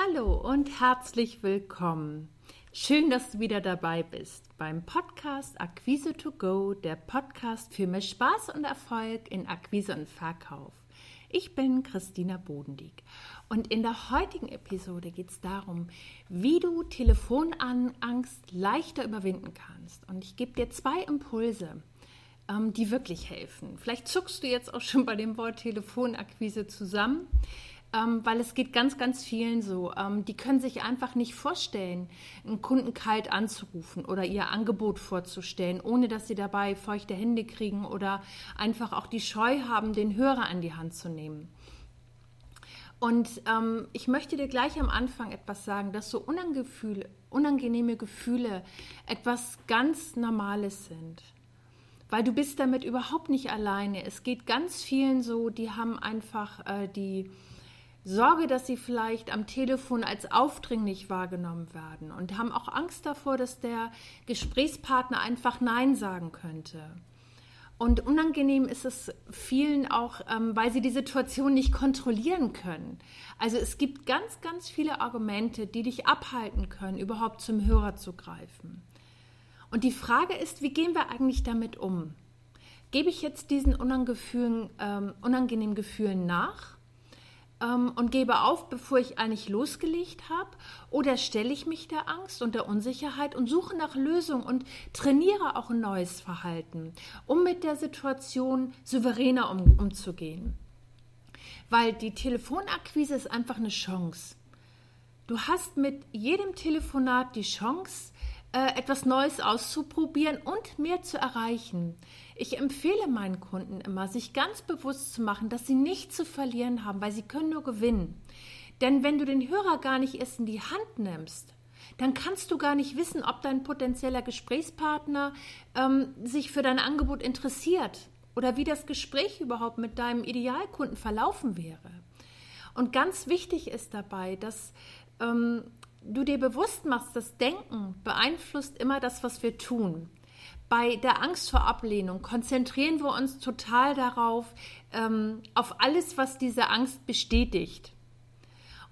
Hallo und herzlich willkommen. Schön, dass du wieder dabei bist beim Podcast Akquise to Go, der Podcast für mehr Spaß und Erfolg in Akquise und Verkauf. Ich bin Christina Bodendieck und in der heutigen Episode geht es darum, wie du Telefonangst leichter überwinden kannst. Und ich gebe dir zwei Impulse, ähm, die wirklich helfen. Vielleicht zuckst du jetzt auch schon bei dem Wort Telefonakquise zusammen ähm, weil es geht ganz, ganz vielen so. Ähm, die können sich einfach nicht vorstellen, einen Kunden kalt anzurufen oder ihr Angebot vorzustellen, ohne dass sie dabei feuchte Hände kriegen oder einfach auch die Scheu haben, den Hörer an die Hand zu nehmen. Und ähm, ich möchte dir gleich am Anfang etwas sagen, dass so unangenehme Gefühle etwas ganz Normales sind. Weil du bist damit überhaupt nicht alleine. Es geht ganz vielen so, die haben einfach äh, die Sorge, dass sie vielleicht am Telefon als aufdringlich wahrgenommen werden und haben auch Angst davor, dass der Gesprächspartner einfach Nein sagen könnte. Und unangenehm ist es vielen auch, ähm, weil sie die Situation nicht kontrollieren können. Also es gibt ganz, ganz viele Argumente, die dich abhalten können, überhaupt zum Hörer zu greifen. Und die Frage ist, wie gehen wir eigentlich damit um? Gebe ich jetzt diesen ähm, unangenehmen Gefühlen nach? Ähm, und gebe auf, bevor ich eigentlich losgelegt habe? Oder stelle ich mich der Angst und der Unsicherheit und suche nach Lösungen und trainiere auch ein neues Verhalten, um mit der Situation souveräner um, umzugehen? Weil die Telefonakquise ist einfach eine Chance. Du hast mit jedem Telefonat die Chance, äh, etwas Neues auszuprobieren und mehr zu erreichen. Ich empfehle meinen Kunden immer, sich ganz bewusst zu machen, dass sie nichts zu verlieren haben, weil sie können nur gewinnen. Denn wenn du den Hörer gar nicht erst in die Hand nimmst, dann kannst du gar nicht wissen, ob dein potenzieller Gesprächspartner ähm, sich für dein Angebot interessiert oder wie das Gespräch überhaupt mit deinem Idealkunden verlaufen wäre. Und ganz wichtig ist dabei, dass ähm, du dir bewusst machst, das Denken beeinflusst immer das, was wir tun bei der Angst vor Ablehnung konzentrieren wir uns total darauf, ähm, auf alles, was diese Angst bestätigt.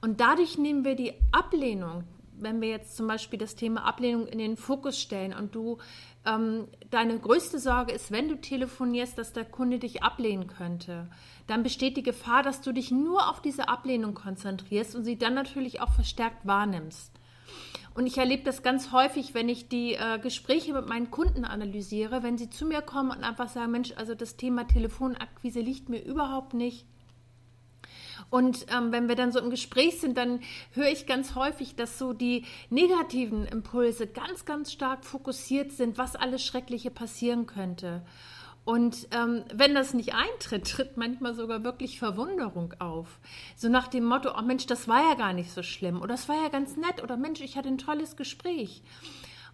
Und dadurch nehmen wir die Ablehnung, wenn wir jetzt zum Beispiel das Thema Ablehnung in den Fokus stellen und du ähm, deine größte Sorge ist, wenn du telefonierst, dass der Kunde dich ablehnen könnte, dann besteht die Gefahr, dass du dich nur auf diese Ablehnung konzentrierst und sie dann natürlich auch verstärkt wahrnimmst. Und ich erlebe das ganz häufig, wenn ich die äh, Gespräche mit meinen Kunden analysiere, wenn sie zu mir kommen und einfach sagen, Mensch, also das Thema Telefonakquise liegt mir überhaupt nicht. Und ähm, wenn wir dann so im Gespräch sind, dann höre ich ganz häufig, dass so die negativen Impulse ganz, ganz stark fokussiert sind, was alles Schreckliche passieren könnte. Und ähm, wenn das nicht eintritt, tritt manchmal sogar wirklich Verwunderung auf. So nach dem Motto, oh Mensch, das war ja gar nicht so schlimm oder das war ja ganz nett oder Mensch, ich hatte ein tolles Gespräch.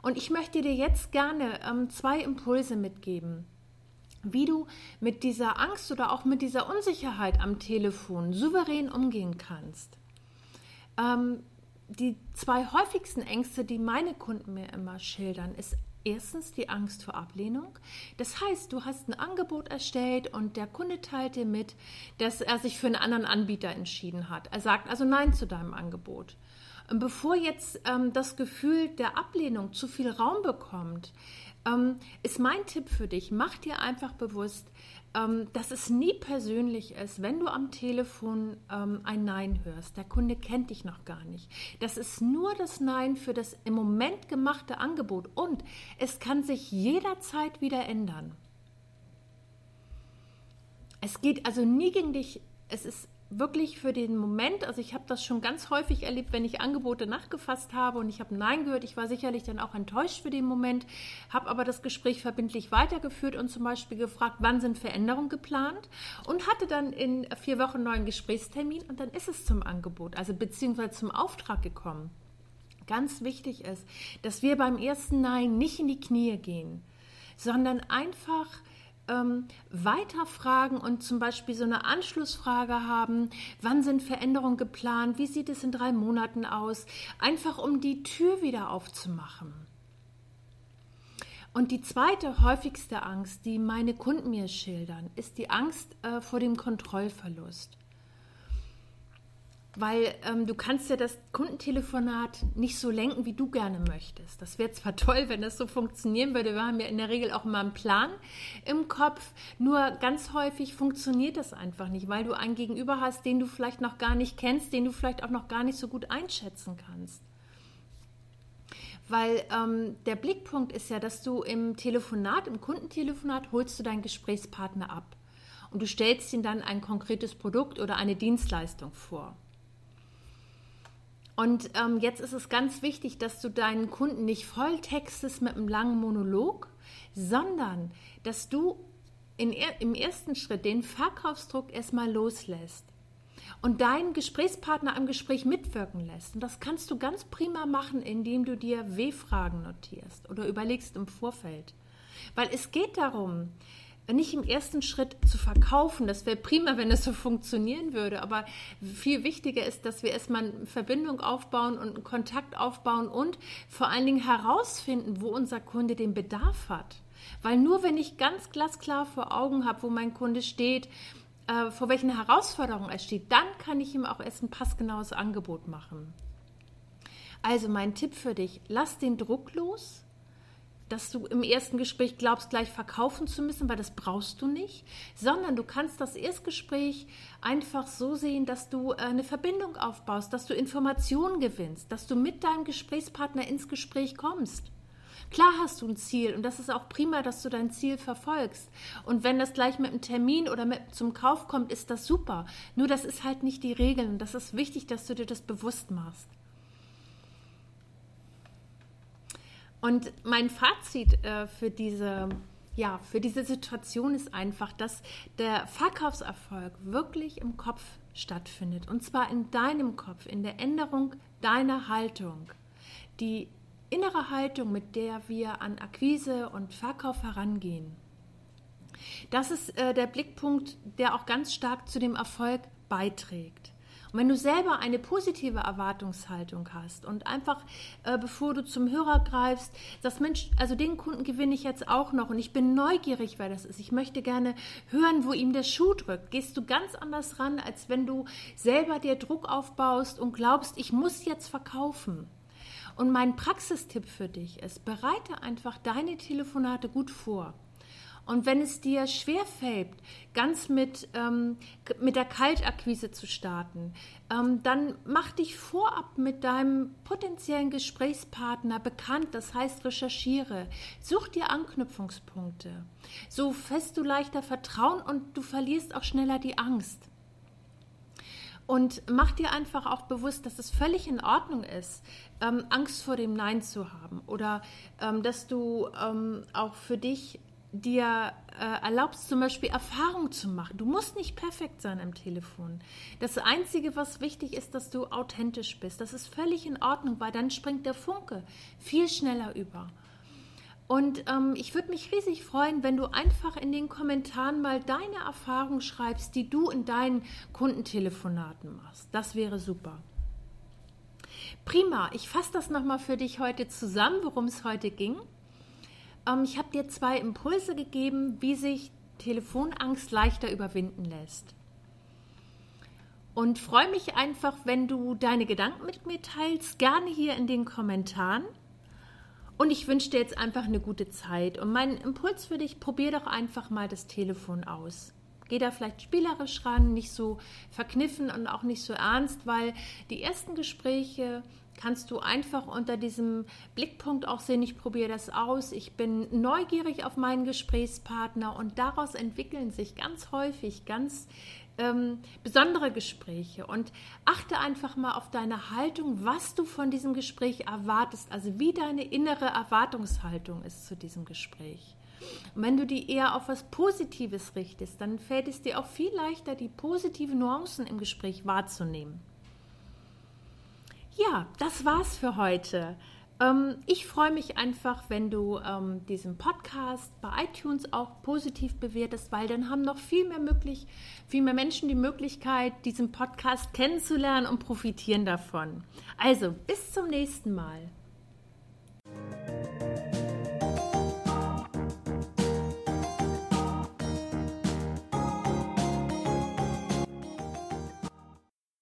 Und ich möchte dir jetzt gerne ähm, zwei Impulse mitgeben, wie du mit dieser Angst oder auch mit dieser Unsicherheit am Telefon souverän umgehen kannst. Ähm, die zwei häufigsten Ängste, die meine Kunden mir immer schildern, ist erstens die Angst vor Ablehnung. Das heißt, du hast ein Angebot erstellt und der Kunde teilt dir mit, dass er sich für einen anderen Anbieter entschieden hat. Er sagt also Nein zu deinem Angebot. Bevor jetzt ähm, das Gefühl der Ablehnung zu viel Raum bekommt, ähm, ist mein Tipp für dich, mach dir einfach bewusst, ähm, dass es nie persönlich ist, wenn du am Telefon ähm, ein Nein hörst. Der Kunde kennt dich noch gar nicht. Das ist nur das Nein für das im Moment gemachte Angebot und es kann sich jederzeit wieder ändern. Es geht also nie gegen dich. Es ist wirklich für den Moment, also ich habe das schon ganz häufig erlebt, wenn ich Angebote nachgefasst habe und ich habe Nein gehört. Ich war sicherlich dann auch enttäuscht für den Moment, habe aber das Gespräch verbindlich weitergeführt und zum Beispiel gefragt, wann sind Veränderungen geplant und hatte dann in vier Wochen einen neuen Gesprächstermin und dann ist es zum Angebot, also beziehungsweise zum Auftrag gekommen. Ganz wichtig ist, dass wir beim ersten Nein nicht in die Knie gehen, sondern einfach ähm, weiterfragen und zum Beispiel so eine Anschlussfrage haben, wann sind Veränderungen geplant, wie sieht es in drei Monaten aus, einfach um die Tür wieder aufzumachen. Und die zweite häufigste Angst, die meine Kunden mir schildern, ist die Angst äh, vor dem Kontrollverlust. Weil ähm, du kannst ja das Kundentelefonat nicht so lenken, wie du gerne möchtest. Das wäre zwar toll, wenn das so funktionieren würde. Wir haben ja in der Regel auch immer einen Plan im Kopf. Nur ganz häufig funktioniert das einfach nicht, weil du einen Gegenüber hast, den du vielleicht noch gar nicht kennst, den du vielleicht auch noch gar nicht so gut einschätzen kannst. Weil ähm, der Blickpunkt ist ja, dass du im Telefonat, im Kundentelefonat, holst du deinen Gesprächspartner ab und du stellst ihm dann ein konkretes Produkt oder eine Dienstleistung vor. Und ähm, jetzt ist es ganz wichtig, dass du deinen Kunden nicht volltextest mit einem langen Monolog, sondern dass du in, im ersten Schritt den Verkaufsdruck erstmal loslässt und deinen Gesprächspartner am Gespräch mitwirken lässt. Und das kannst du ganz prima machen, indem du dir W-Fragen notierst oder überlegst im Vorfeld. Weil es geht darum, nicht im ersten Schritt zu verkaufen. Das wäre prima, wenn es so funktionieren würde. Aber viel wichtiger ist, dass wir erstmal eine Verbindung aufbauen und einen Kontakt aufbauen und vor allen Dingen herausfinden, wo unser Kunde den Bedarf hat. Weil nur wenn ich ganz glasklar vor Augen habe, wo mein Kunde steht, äh, vor welchen Herausforderungen er steht, dann kann ich ihm auch erst ein passgenaues Angebot machen. Also mein Tipp für dich, lass den Druck los, dass du im ersten Gespräch glaubst, gleich verkaufen zu müssen, weil das brauchst du nicht, sondern du kannst das Erstgespräch einfach so sehen, dass du äh, eine Verbindung aufbaust, dass du Informationen gewinnst, dass du mit deinem Gesprächspartner ins Gespräch kommst. Klar hast du ein Ziel und das ist auch prima, dass du dein Ziel verfolgst. Und wenn das gleich mit einem Termin oder mit zum Kauf kommt, ist das super. Nur das ist halt nicht die Regel und das ist wichtig, dass du dir das bewusst machst. Und mein Fazit äh, für diese ja, für diese Situation ist einfach, dass der Verkaufserfolg wirklich im Kopf stattfindet. Und zwar in deinem Kopf, in der Änderung deiner Haltung. Die innere Haltung, mit der wir an Akquise und Verkauf herangehen. Das ist äh, der Blickpunkt, der auch ganz stark zu dem Erfolg beiträgt. Und wenn du selber eine positive Erwartungshaltung hast und einfach, äh, bevor du zum Hörer greifst, sagst, Mensch, also den Kunden gewinne ich jetzt auch noch und ich bin neugierig, wer das ist. Ich möchte gerne hören, wo ihm der Schuh drückt. Gehst du ganz anders ran, als wenn du selber dir Druck aufbaust und glaubst, ich muss jetzt verkaufen. Und mein Praxistipp für dich ist, bereite einfach deine Telefonate gut vor. Und wenn es dir schwerfällt, ganz mit, ähm, mit der Kaltakquise zu starten, ähm, dann mach dich vorab mit deinem potenziellen Gesprächspartner bekannt. Das heißt, recherchiere. Such dir Anknüpfungspunkte. So fest du leichter Vertrauen und du verlierst auch schneller die Angst. Und mach dir einfach auch bewusst, dass es völlig in Ordnung ist, ähm, Angst vor dem Nein zu haben oder ähm, dass du ähm, auch für dich dir äh, erlaubst, zum Beispiel Erfahrung zu machen. Du musst nicht perfekt sein am Telefon. Das Einzige, was wichtig ist, dass du authentisch bist. Das ist völlig in Ordnung, weil dann springt der Funke viel schneller über. Und ähm, ich würde mich riesig freuen, wenn du einfach in den Kommentaren mal deine Erfahrung schreibst, die du in deinen Kundentelefonaten machst. Das wäre super. Prima, ich fasse das nochmal für dich heute zusammen, worum es heute ging. Ähm, ich habe dir zwei Impulse gegeben, wie sich Telefonangst leichter überwinden lässt. Und freue mich einfach, wenn du deine Gedanken mit mir teilst, gerne hier in den Kommentaren. Und ich wünsche dir jetzt einfach eine gute Zeit. Und mein Impuls für dich, probier doch einfach mal das Telefon aus. Geh da vielleicht spielerisch ran, nicht so verkniffen und auch nicht so ernst, weil die ersten Gespräche kannst du einfach unter diesem Blickpunkt auch sehen, ich probiere das aus, ich bin neugierig auf meinen Gesprächspartner und daraus entwickeln sich ganz häufig ganz ähm, besondere Gespräche und achte einfach mal auf deine Haltung, was du von diesem Gespräch erwartest, also wie deine innere Erwartungshaltung ist zu diesem Gespräch. Und wenn du die eher auf was Positives richtest, dann fällt es dir auch viel leichter, die positiven Nuancen im Gespräch wahrzunehmen. Ja, das war's für heute. Ähm, ich freue mich einfach, wenn du ähm, diesen Podcast bei iTunes auch positiv bewertest, weil dann haben noch viel mehr möglich, viel mehr Menschen die Möglichkeit, diesen Podcast kennenzulernen und profitieren davon. Also, bis zum nächsten Mal.